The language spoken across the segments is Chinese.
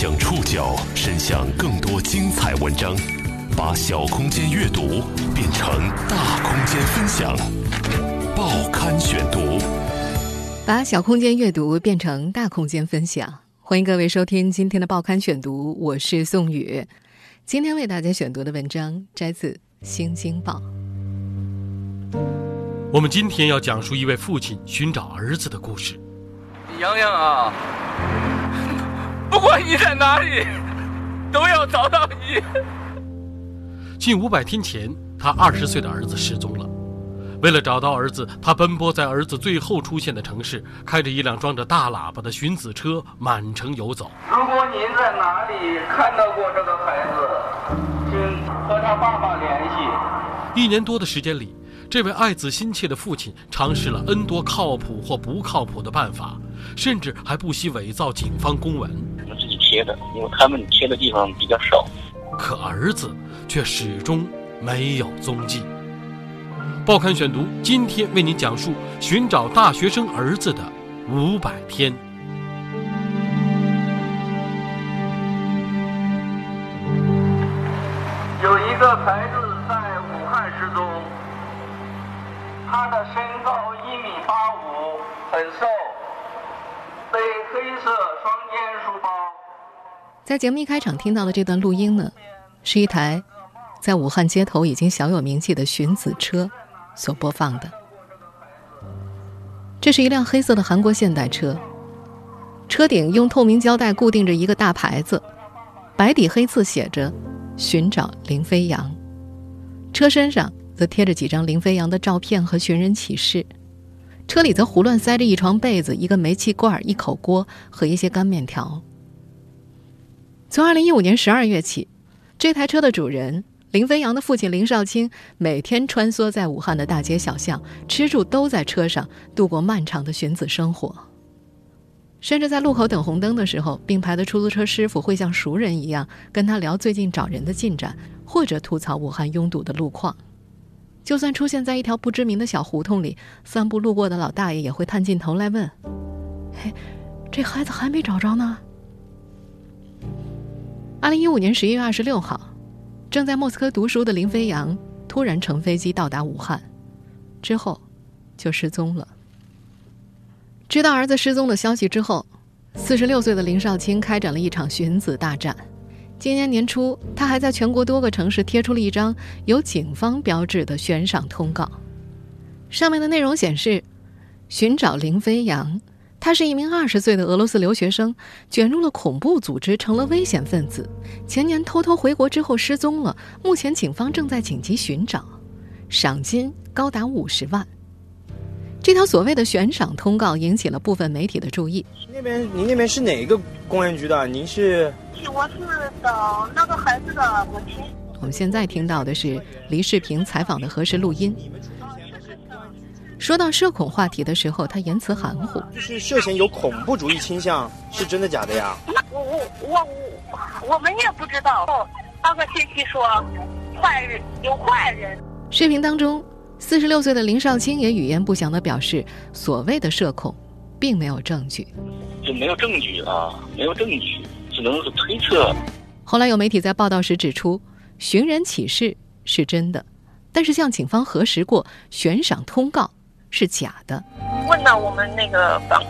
将触角伸向更多精彩文章，把小空间阅读变成大空间分享。报刊选读，把小空间阅读变成大空间分享。欢迎各位收听今天的报刊选读，我是宋宇。今天为大家选读的文章摘自《新京报》。我们今天要讲述一位父亲寻找儿子的故事。洋洋啊，不管你在哪里，都要找到你。近五百天前，他二十岁的儿子失踪了。为了找到儿子，他奔波在儿子最后出现的城市，开着一辆装着大喇叭的寻子车满城游走。如果您在哪里看到过这个孩子，请和他爸爸联系。一年多的时间里。这位爱子心切的父亲尝试了 N 多靠谱或不靠谱的办法，甚至还不惜伪造警方公文。我们自己贴的，因为他们贴的地方比较少。可儿子却始终没有踪迹。报刊选读今天为您讲述寻找大学生儿子的五百天。有一个孩子在武汉失踪。他的身高一米八五，很瘦，背黑色双肩书包。在节目一开场听到的这段录音呢，是一台在武汉街头已经小有名气的寻子车所播放的。这是一辆黑色的韩国现代车，车顶用透明胶带固定着一个大牌子，白底黑字写着“寻找林飞扬”，车身上。则贴着几张林飞扬的照片和寻人启事，车里则胡乱塞着一床被子、一个煤气罐、一口锅和一些干面条。从二零一五年十二月起，这台车的主人林飞扬的父亲林少卿每天穿梭在武汉的大街小巷，吃住都在车上度过漫长的寻子生活。甚至在路口等红灯的时候，并排的出租车师傅会像熟人一样跟他聊最近找人的进展，或者吐槽武汉拥堵的路况。就算出现在一条不知名的小胡同里，散步路过的老大爷也会探进头来问：“嘿，这孩子还没找着呢。”二零一五年十一月二十六号，正在莫斯科读书的林飞扬突然乘飞机到达武汉，之后就失踪了。知道儿子失踪的消息之后，四十六岁的林少卿开展了一场寻子大战。今年年初，他还在全国多个城市贴出了一张有警方标志的悬赏通告，上面的内容显示：寻找林飞扬，他是一名二十岁的俄罗斯留学生，卷入了恐怖组织，成了危险分子。前年偷偷回国之后失踪了，目前警方正在紧急寻找，赏金高达五十万。这条所谓的悬赏通告引起了部分媒体的注意。那边，您那边是哪个公安局的？您是？我是找那个孩子的母亲。我们现在听到的是黎世平采访的核实录音。说到社恐话题的时候，他言辞含糊。就是涉嫌有恐怖主义倾向，是真的假的呀？我我我我我们也不知道。上个信息说，坏人有坏人。视频当中，四十六岁的林少卿也语焉不详地表示，所谓的社恐，并没有证据。就没有证据啊，没有证据。只能是推测。后来有媒体在报道时指出，寻人启事是真的，但是向警方核实过，悬赏通告是假的。问到我们那个反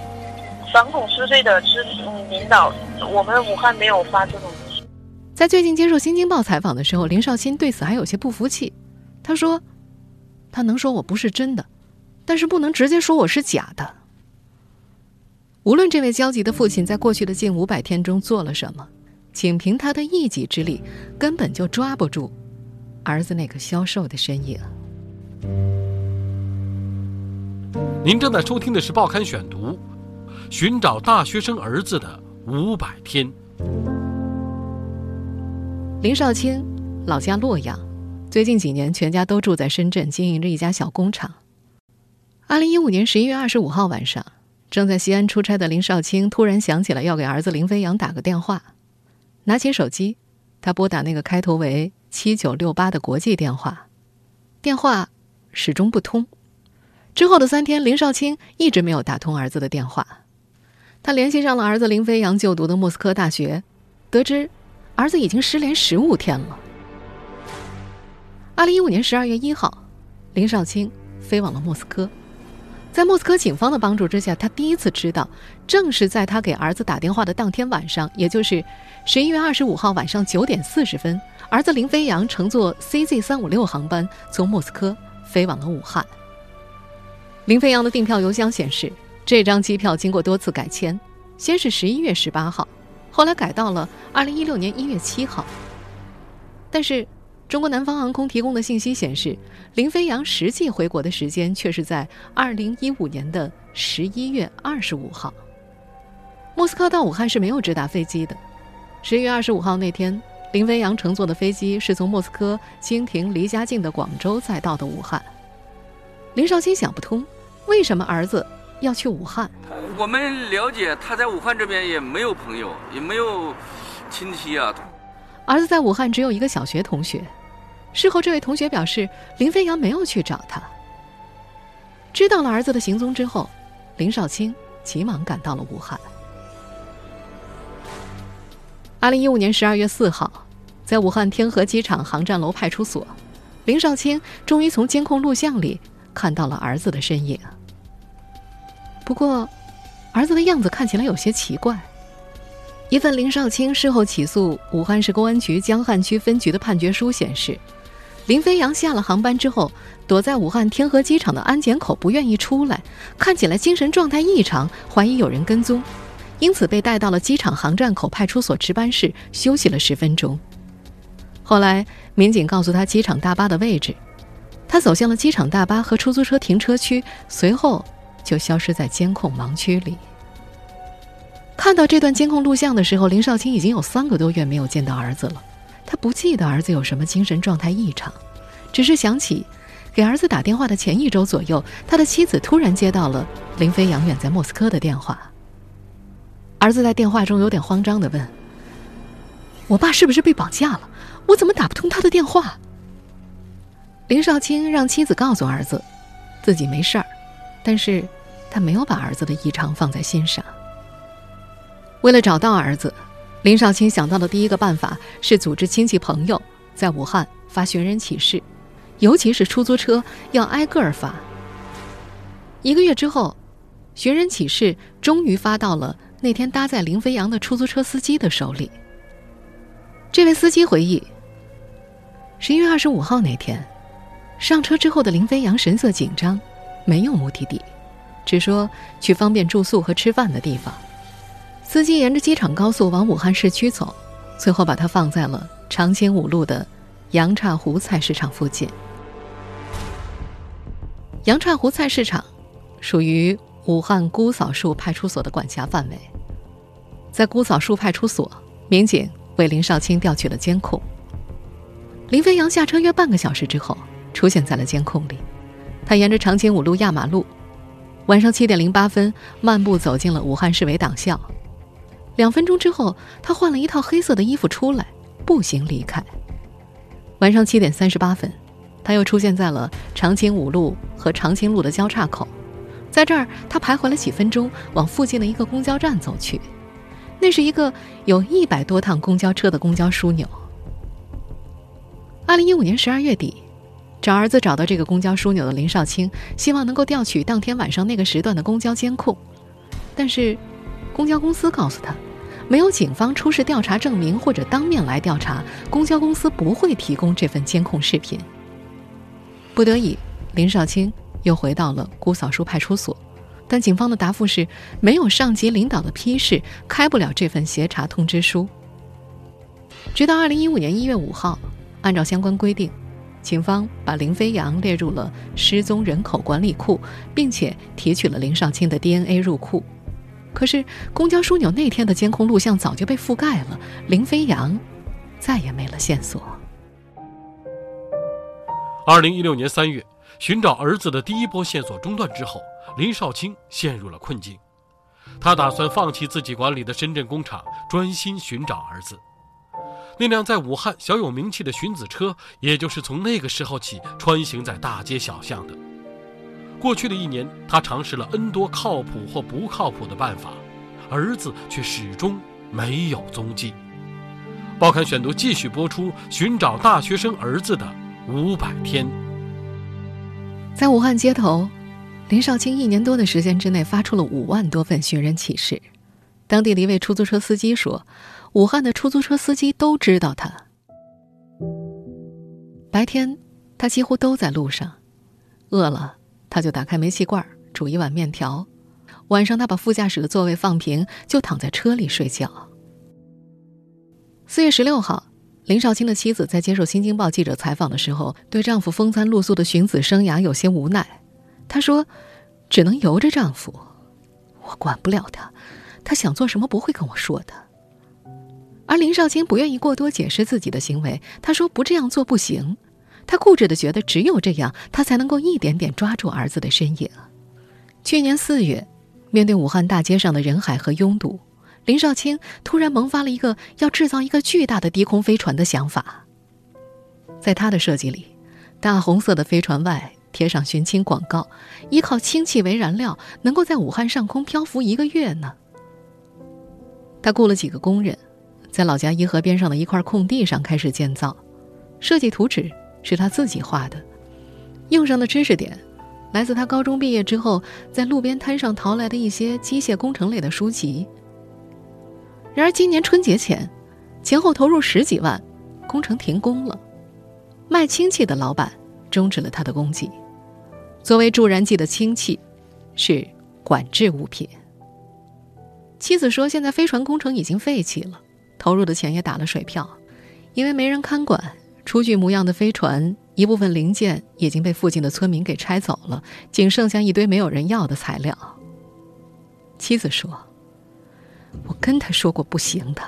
反恐支队的支领导，我们武汉没有发这种。在最近接受《新京报》采访的时候，林少卿对此还有些不服气。他说：“他能说我不是真的，但是不能直接说我是假的。”无论这位焦急的父亲在过去的近五百天中做了什么，仅凭他的一己之力，根本就抓不住儿子那个消瘦的身影。您正在收听的是《报刊选读》，寻找大学生儿子的五百天。林少卿老家洛阳，最近几年全家都住在深圳，经营着一家小工厂。二零一五年十一月二十五号晚上。正在西安出差的林少卿突然想起来要给儿子林飞扬打个电话，拿起手机，他拨打那个开头为七九六八的国际电话，电话始终不通。之后的三天，林少卿一直没有打通儿子的电话。他联系上了儿子林飞扬就读的莫斯科大学，得知儿子已经失联十五天了。二零一五年十二月一号，林少卿飞往了莫斯科。在莫斯科警方的帮助之下，他第一次知道，正是在他给儿子打电话的当天晚上，也就是十一月二十五号晚上九点四十分，儿子林飞扬乘坐 CZ 三五六航班从莫斯科飞往了武汉。林飞扬的订票邮箱显示，这张机票经过多次改签，先是十一月十八号，后来改到了二零一六年一月七号。但是，中国南方航空提供的信息显示，林飞扬实际回国的时间却是在二零一五年的十一月二十五号。莫斯科到武汉是没有直达飞机的。十一月二十五号那天，林飞扬乘坐的飞机是从莫斯科经停离家近的广州再到的武汉。林少卿想不通，为什么儿子要去武汉？我们了解他在武汉这边也没有朋友，也没有亲戚啊。儿子在武汉只有一个小学同学。事后，这位同学表示，林飞扬没有去找他。知道了儿子的行踪之后，林少卿急忙赶到了武汉。二零一五年十二月四号，在武汉天河机场航站楼派出所，林少卿终于从监控录像里看到了儿子的身影。不过，儿子的样子看起来有些奇怪。一份林少卿事后起诉武汉市公安局江汉区分局的判决书显示。林飞扬下了航班之后，躲在武汉天河机场的安检口不愿意出来，看起来精神状态异常，怀疑有人跟踪，因此被带到了机场航站口派出所值班室休息了十分钟。后来民警告诉他机场大巴的位置，他走向了机场大巴和出租车停车区，随后就消失在监控盲区里。看到这段监控录像的时候，林少卿已经有三个多月没有见到儿子了。他不记得儿子有什么精神状态异常，只是想起给儿子打电话的前一周左右，他的妻子突然接到了林飞扬远在莫斯科的电话。儿子在电话中有点慌张的问：“我爸是不是被绑架了？我怎么打不通他的电话？”林少卿让妻子告诉儿子，自己没事儿，但是他没有把儿子的异常放在心上。为了找到儿子。林少卿想到的第一个办法是组织亲戚朋友在武汉发寻人启事，尤其是出租车要挨个儿发。一个月之后，寻人启事终于发到了那天搭载林飞扬的出租车司机的手里。这位司机回忆，十一月二十五号那天，上车之后的林飞扬神色紧张，没有目的地，只说去方便住宿和吃饭的地方。司机沿着机场高速往武汉市区走，最后把他放在了长青五路的杨岔湖菜市场附近。杨岔湖菜市场属于武汉姑嫂树派出所的管辖范围。在姑嫂树派出所，民警为林少卿调取了监控。林飞扬下车约半个小时之后，出现在了监控里。他沿着长青五路压马路，晚上七点零八分漫步走进了武汉市委党校。两分钟之后，他换了一套黑色的衣服出来，步行离开。晚上七点三十八分，他又出现在了长青五路和长青路的交叉口，在这儿他徘徊了几分钟，往附近的一个公交站走去。那是一个有一百多趟公交车的公交枢纽。二零一五年十二月底，找儿子找到这个公交枢纽的林少卿，希望能够调取当天晚上那个时段的公交监控，但是公交公司告诉他。没有警方出示调查证明或者当面来调查，公交公司不会提供这份监控视频。不得已，林少卿又回到了姑嫂树派出所，但警方的答复是没有上级领导的批示，开不了这份协查通知书。直到二零一五年一月五号，按照相关规定，警方把林飞扬列入了失踪人口管理库，并且提取了林少卿的 DNA 入库。可是，公交枢纽那天的监控录像早就被覆盖了，林飞扬再也没了线索。二零一六年三月，寻找儿子的第一波线索中断之后，林少卿陷入了困境。他打算放弃自己管理的深圳工厂，专心寻找儿子。那辆在武汉小有名气的寻子车，也就是从那个时候起穿行在大街小巷的。过去的一年，他尝试了 N 多靠谱或不靠谱的办法，儿子却始终没有踪迹。报刊选读继续播出寻找大学生儿子的五百天。在武汉街头，林少卿一年多的时间之内发出了五万多份寻人启事。当地的一位出租车司机说：“武汉的出租车司机都知道他。白天，他几乎都在路上，饿了他就打开煤气罐煮一碗面条；晚上，他把副驾驶的座位放平，就躺在车里睡觉。”四月十六号，林少卿的妻子在接受《新京报》记者采访的时候，对丈夫风餐露宿的寻子生涯有些无奈。她说：“只能由着丈夫，我管不了他，他想做什么不会跟我说的。”而林少卿不愿意过多解释自己的行为，他说：“不这样做不行。”他固执的觉得，只有这样，他才能够一点点抓住儿子的身影。去年四月，面对武汉大街上的人海和拥堵。林少卿突然萌发了一个要制造一个巨大的低空飞船的想法。在他的设计里，大红色的飞船外贴上寻亲广告，依靠氢气为燃料，能够在武汉上空漂浮一个月呢。他雇了几个工人，在老家颐和边上的一块空地上开始建造。设计图纸是他自己画的，用上的知识点来自他高中毕业之后在路边摊上淘来的一些机械工程类的书籍。然而，今年春节前，前后投入十几万，工程停工了。卖氢气的老板终止了他的供给。作为助燃剂的氢气，是管制物品。妻子说：“现在飞船工程已经废弃了，投入的钱也打了水漂，因为没人看管，雏具模样的飞船一部分零件已经被附近的村民给拆走了，仅剩下一堆没有人要的材料。”妻子说。我跟他说过不行的，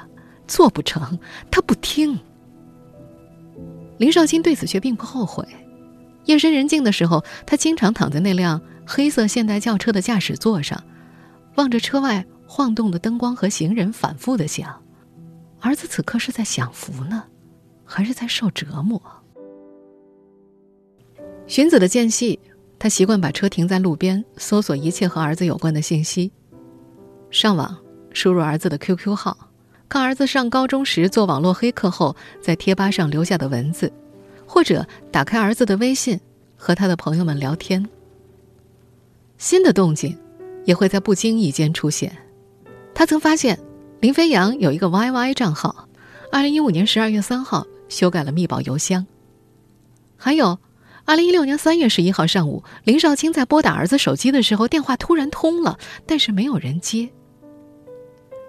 做不成，他不听。林少卿对此却并不后悔。夜深人静的时候，他经常躺在那辆黑色现代轿车的驾驶座上，望着车外晃动的灯光和行人，反复的想：儿子此刻是在享福呢，还是在受折磨？荀子的间隙，他习惯把车停在路边，搜索一切和儿子有关的信息，上网。输入儿子的 QQ 号，看儿子上高中时做网络黑客后在贴吧上留下的文字，或者打开儿子的微信和他的朋友们聊天。新的动静也会在不经意间出现。他曾发现林飞扬有一个 YY 账号，二零一五年十二月三号修改了密保邮箱。还有，二零一六年三月十一号上午，林少卿在拨打儿子手机的时候，电话突然通了，但是没有人接。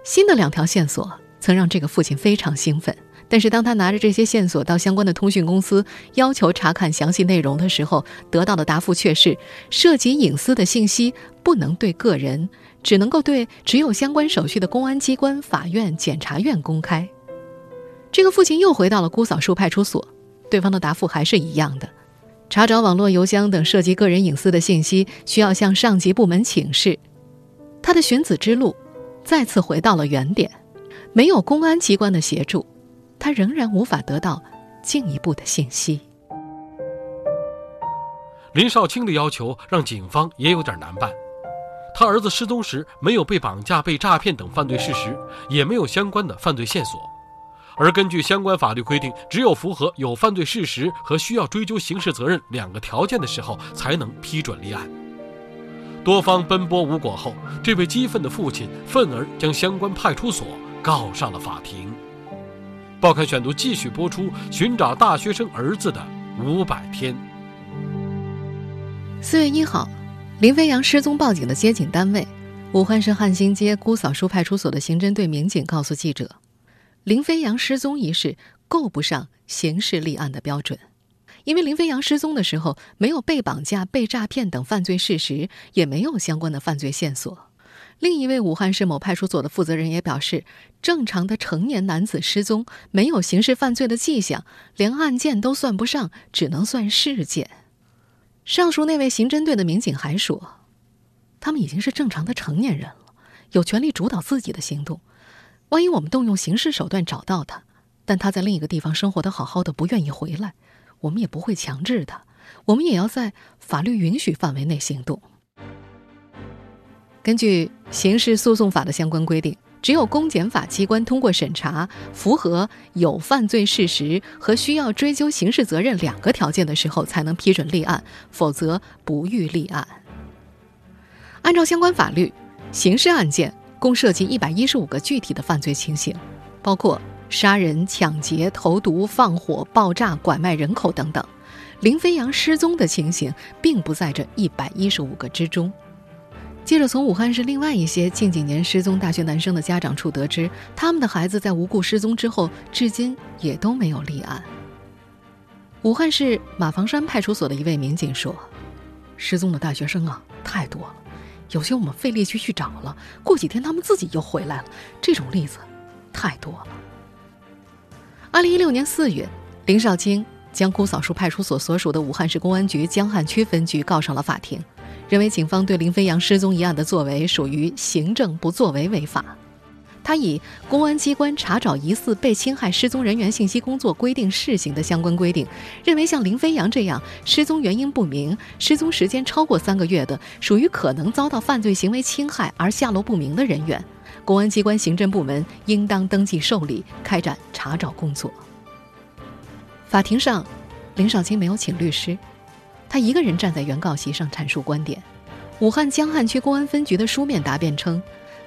新的两条线索曾让这个父亲非常兴奋，但是当他拿着这些线索到相关的通讯公司要求查看详细内容的时候，得到的答复却是涉及隐私的信息不能对个人，只能够对只有相关手续的公安机关、法院、检察院公开。这个父亲又回到了姑嫂树派出所，对方的答复还是一样的：查找网络邮箱等涉及个人隐私的信息，需要向上级部门请示。他的寻子之路。再次回到了原点，没有公安机关的协助，他仍然无法得到进一步的信息。林少卿的要求让警方也有点难办，他儿子失踪时没有被绑架、被诈骗等犯罪事实，也没有相关的犯罪线索，而根据相关法律规定，只有符合有犯罪事实和需要追究刑事责任两个条件的时候，才能批准立案。多方奔波无果后，这位激愤的父亲愤而将相关派出所告上了法庭。报刊选读继续播出寻找大学生儿子的五百天。四月一号，林飞扬失踪报警的接警单位——武汉市汉兴街姑嫂树派出所的刑侦队民警告诉记者，林飞扬失踪一事够不上刑事立案的标准。因为林飞扬失踪的时候没有被绑架、被诈骗等犯罪事实，也没有相关的犯罪线索。另一位武汉市某派出所的负责人也表示，正常的成年男子失踪没有刑事犯罪的迹象，连案件都算不上，只能算事件。上述那位刑侦队的民警还说，他们已经是正常的成年人了，有权利主导自己的行动。万一我们动用刑事手段找到他，但他在另一个地方生活的好好的，不愿意回来。我们也不会强制他，我们也要在法律允许范围内行动。根据刑事诉讼法的相关规定，只有公检法机关通过审查，符合有犯罪事实和需要追究刑事责任两个条件的时候，才能批准立案，否则不予立案。按照相关法律，刑事案件共涉及一百一十五个具体的犯罪情形，包括杀人、抢劫、投毒、放火、爆炸、拐卖人口等等。林飞扬失踪的情形并不在这一百一十五个之中。记者从武汉市另外一些近几年失踪大学男生的家长处得知，他们的孩子在无故失踪之后，至今也都没有立案。武汉市马房山派出所的一位民警说：“失踪的大学生啊，太多了，有些我们费力去去找了，过几天他们自己又回来了，这种例子太多了。”二零一六年四月，林少卿将姑嫂树派出所所属的武汉市公安局江汉区分局告上了法庭。认为警方对林飞扬失踪一案的作为属于行政不作为违法，他以公安机关查找疑似被侵害失踪人员信息工作规定试行的相关规定，认为像林飞扬这样失踪原因不明、失踪时间超过三个月的，属于可能遭到犯罪行为侵害而下落不明的人员，公安机关行政部门应当登记受理，开展查找工作。法庭上，林少卿没有请律师。他一个人站在原告席上阐述观点。武汉江汉区公安分局的书面答辩称，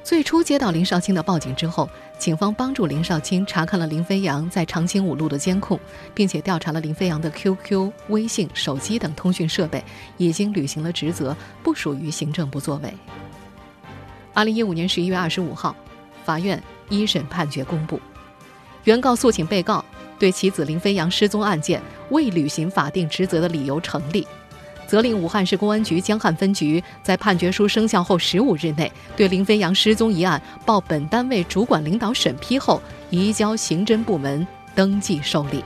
最初接到林少卿的报警之后，警方帮助林少卿查看了林飞扬在长青五路的监控，并且调查了林飞扬的 QQ、微信、手机等通讯设备，已经履行了职责，不属于行政不作为。二零一五年十一月二十五号，法院一审判决公布，原告诉请被告。对其子林飞扬失踪案件未履行法定职责的理由成立，责令武汉市公安局江汉分局在判决书生效后十五日内，对林飞扬失踪一案报本单位主管领导审批后，移交刑侦部门登记受理。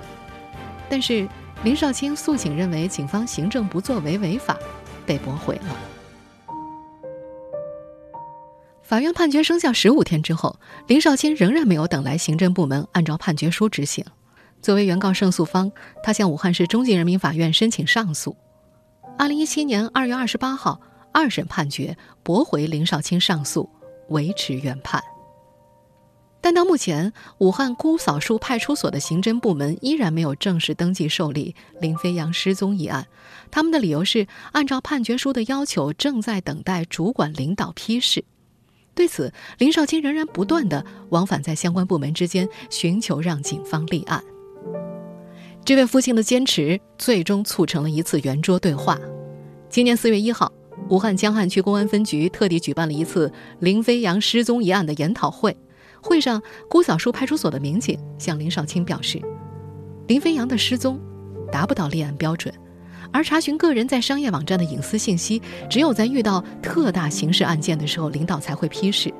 但是，林少卿诉请认为警方行政不作为违法，被驳回了。法院判决生效十五天之后，林少卿仍然没有等来行政部门按照判决书执行。作为原告胜诉方，他向武汉市中级人民法院申请上诉。二零一七年二月二十八号，二审判决驳回林少卿上诉，维持原判。但到目前，武汉姑嫂树派出所的刑侦部门依然没有正式登记受理林飞扬失踪一案。他们的理由是，按照判决书的要求，正在等待主管领导批示。对此，林少卿仍然不断的往返在相关部门之间，寻求让警方立案。这位父亲的坚持，最终促成了一次圆桌对话。今年四月一号，武汉江汉区公安分局特地举办了一次林飞扬失踪一案的研讨会。会上，姑嫂树派出所的民警向林少卿表示，林飞扬的失踪达不到立案标准，而查询个人在商业网站的隐私信息，只有在遇到特大刑事案件的时候，领导才会批示。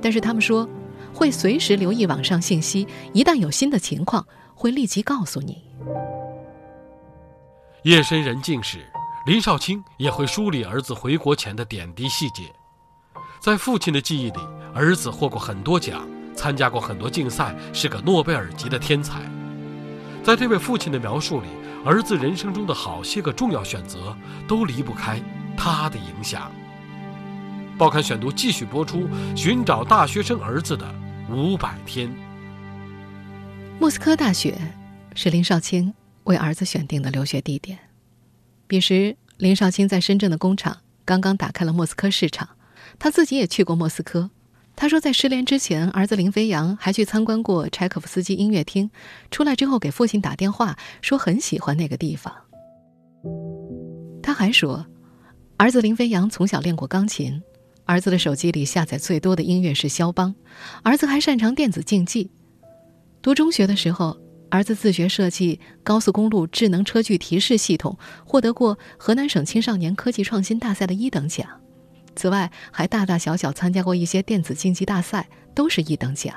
但是他们说，会随时留意网上信息，一旦有新的情况，会立即告诉你。夜深人静时，林少卿也会梳理儿子回国前的点滴细节。在父亲的记忆里，儿子获过很多奖，参加过很多竞赛，是个诺贝尔级的天才。在这位父亲的描述里，儿子人生中的好些个重要选择都离不开他的影响。报刊选读继续播出：寻找大学生儿子的五百天。莫斯科大学是林少卿。为儿子选定的留学地点。彼时，林少卿在深圳的工厂刚刚打开了莫斯科市场，他自己也去过莫斯科。他说，在失联之前，儿子林飞扬还去参观过柴可夫斯基音乐厅，出来之后给父亲打电话，说很喜欢那个地方。他还说，儿子林飞扬从小练过钢琴，儿子的手机里下载最多的音乐是肖邦，儿子还擅长电子竞技。读中学的时候。儿子自学设计高速公路智能车距提示系统，获得过河南省青少年科技创新大赛的一等奖。此外，还大大小小参加过一些电子竞技大赛，都是一等奖。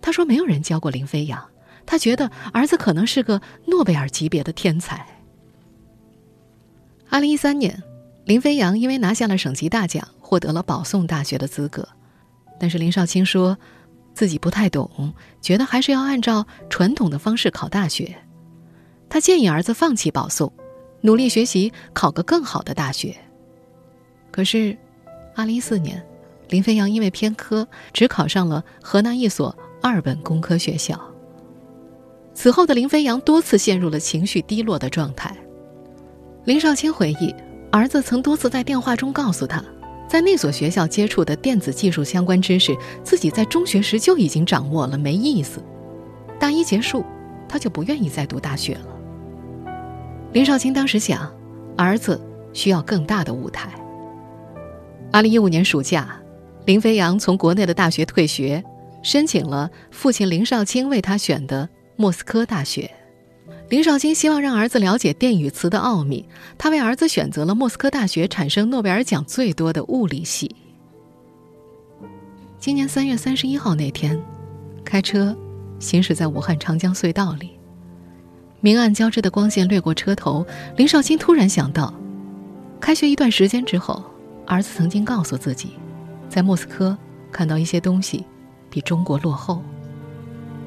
他说：“没有人教过林飞扬，他觉得儿子可能是个诺贝尔级别的天才。”二零一三年，林飞扬因为拿下了省级大奖，获得了保送大学的资格。但是林少卿说。自己不太懂，觉得还是要按照传统的方式考大学。他建议儿子放弃保送，努力学习，考个更好的大学。可是，二零一四年，林飞扬因为偏科，只考上了河南一所二本工科学校。此后的林飞扬多次陷入了情绪低落的状态。林少卿回忆，儿子曾多次在电话中告诉他，在那所学校接触的电子技术相关知识，自己在中学时就已经掌握了，没意思。大一结束，他就不愿意再读大学了。林少卿当时想，儿子需要更大的舞台。二零一五年暑假，林飞扬从国内的大学退学，申请了父亲林少卿为他选的莫斯科大学。林少卿希望让儿子了解电与磁的奥秘，他为儿子选择了莫斯科大学产生诺贝尔奖最多的物理系。今年三月三十一号那天，开车行驶在武汉长江隧道里，明暗交织的光线掠过车头，林少卿突然想到，开学一段时间之后。儿子曾经告诉自己，在莫斯科看到一些东西比中国落后。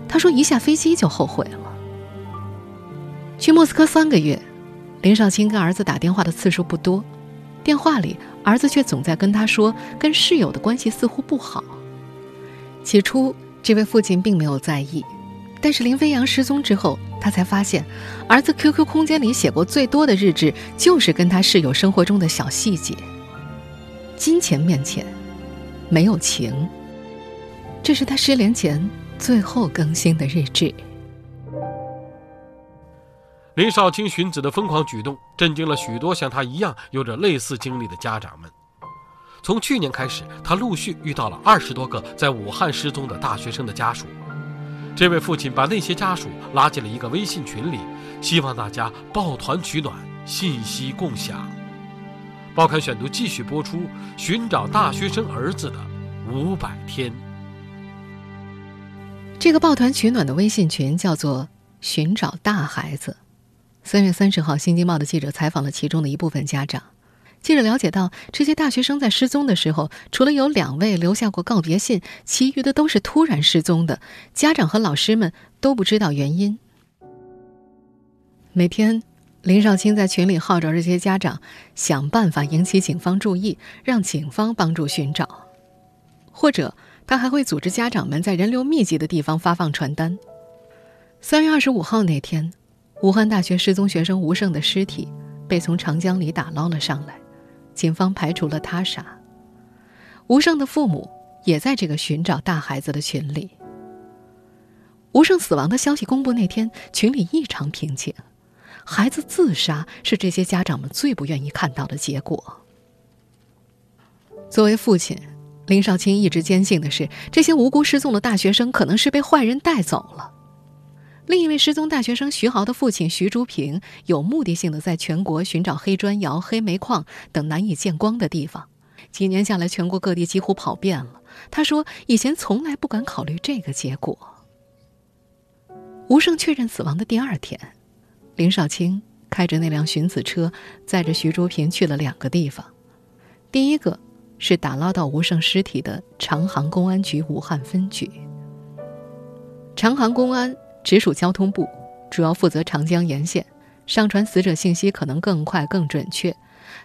他说一下飞机就后悔了。去莫斯科三个月，林少卿跟儿子打电话的次数不多，电话里儿子却总在跟他说跟室友的关系似乎不好。起初，这位父亲并没有在意，但是林飞扬失踪之后，他才发现，儿子 QQ 空间里写过最多的日志就是跟他室友生活中的小细节。金钱面前，没有情。这是他失联前最后更新的日志。林少卿寻子的疯狂举动，震惊了许多像他一样有着类似经历的家长们。从去年开始，他陆续遇到了二十多个在武汉失踪的大学生的家属。这位父亲把那些家属拉进了一个微信群里，希望大家抱团取暖，信息共享。报刊选读继续播出：寻找大学生儿子的五百天。这个抱团取暖的微信群叫做“寻找大孩子”。三月三十号，《新京报》的记者采访了其中的一部分家长。记者了解到，这些大学生在失踪的时候，除了有两位留下过告别信，其余的都是突然失踪的。家长和老师们都不知道原因。每天。林少卿在群里号召这些家长想办法引起警方注意，让警方帮助寻找，或者他还会组织家长们在人流密集的地方发放传单。三月二十五号那天，武汉大学失踪学生吴胜的尸体被从长江里打捞了上来，警方排除了他杀。吴胜的父母也在这个寻找大孩子的群里。吴胜死亡的消息公布那天，群里异常平静。孩子自杀是这些家长们最不愿意看到的结果。作为父亲，林少卿一直坚信的是，这些无辜失踪的大学生可能是被坏人带走了。另一位失踪大学生徐豪的父亲徐竹平有目的性的在全国寻找黑砖窑、黑煤矿等难以见光的地方，几年下来，全国各地几乎跑遍了。他说，以前从来不敢考虑这个结果。吴胜确认死亡的第二天。林少卿开着那辆寻子车，载着徐竹平去了两个地方。第一个是打捞到吴胜尸体的长航公安局武汉分局。长航公安直属交通部，主要负责长江沿线，上传死者信息可能更快更准确。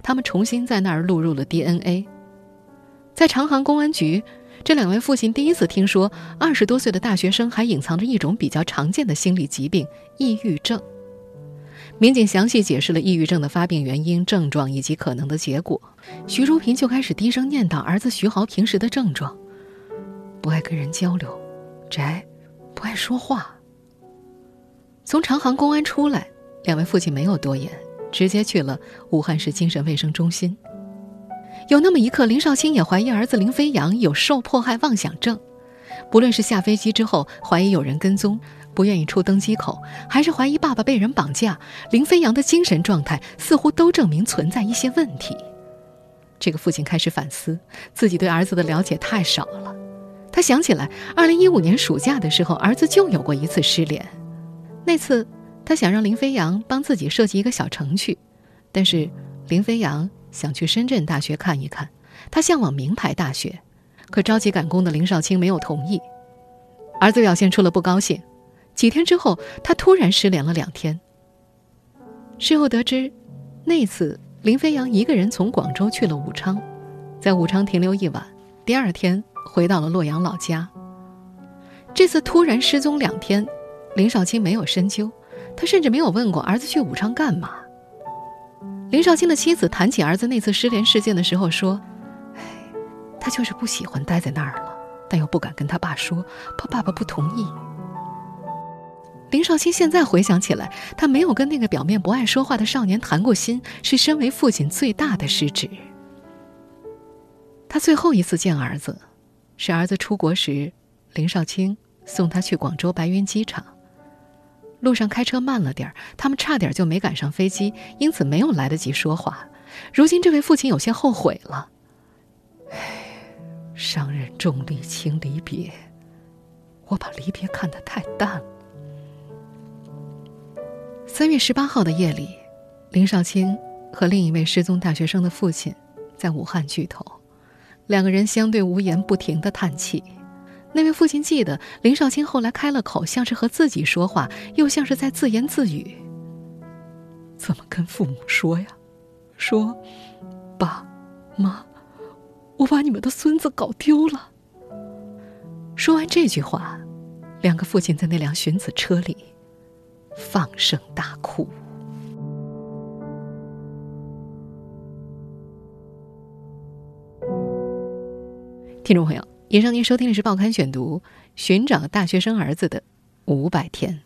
他们重新在那儿录入了 DNA。在长航公安局，这两位父亲第一次听说二十多岁的大学生还隐藏着一种比较常见的心理疾病——抑郁症。民警详细解释了抑郁症的发病原因、症状以及可能的结果。徐淑平就开始低声念叨儿子徐豪平时的症状：不爱跟人交流，宅，不爱说话。从长航公安出来，两位父亲没有多言，直接去了武汉市精神卫生中心。有那么一刻，林少卿也怀疑儿子林飞扬有受迫害妄想症，不论是下飞机之后怀疑有人跟踪。不愿意出登机口，还是怀疑爸爸被人绑架？林飞扬的精神状态似乎都证明存在一些问题。这个父亲开始反思自己对儿子的了解太少了。他想起来，二零一五年暑假的时候，儿子就有过一次失联。那次，他想让林飞扬帮自己设计一个小程序，但是林飞扬想去深圳大学看一看，他向往名牌大学，可着急赶工的林少卿没有同意。儿子表现出了不高兴。几天之后，他突然失联了两天。事后得知，那次林飞扬一个人从广州去了武昌，在武昌停留一晚，第二天回到了洛阳老家。这次突然失踪两天，林少卿没有深究，他甚至没有问过儿子去武昌干嘛。林少卿的妻子谈起儿子那次失联事件的时候说：“哎，他就是不喜欢待在那儿了，但又不敢跟他爸说，怕爸爸不同意。”林少卿现在回想起来，他没有跟那个表面不爱说话的少年谈过心，是身为父亲最大的失职。他最后一次见儿子，是儿子出国时，林少卿送他去广州白云机场。路上开车慢了点儿，他们差点就没赶上飞机，因此没有来得及说话。如今这位父亲有些后悔了。唉，上任重利轻离别，我把离别看得太淡了。三月十八号的夜里，林少卿和另一位失踪大学生的父亲在武汉聚头。两个人相对无言，不停的叹气。那位父亲记得林少卿后来开了口，像是和自己说话，又像是在自言自语。怎么跟父母说呀？说，爸，妈，我把你们的孙子搞丢了。说完这句话，两个父亲在那辆寻子车里放声大哭。听众朋友，以上您收听的是《报刊选读》，寻找大学生儿子的五百天。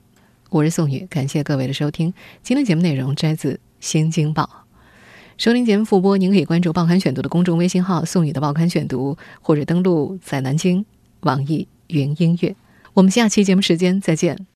我是宋宇，感谢各位的收听。今天节目内容摘自《新京报》。收听节目复播，您可以关注《报刊选读》的公众微信号“宋宇的报刊选读”，或者登录在南京网易云音乐。我们下期节目时间再见。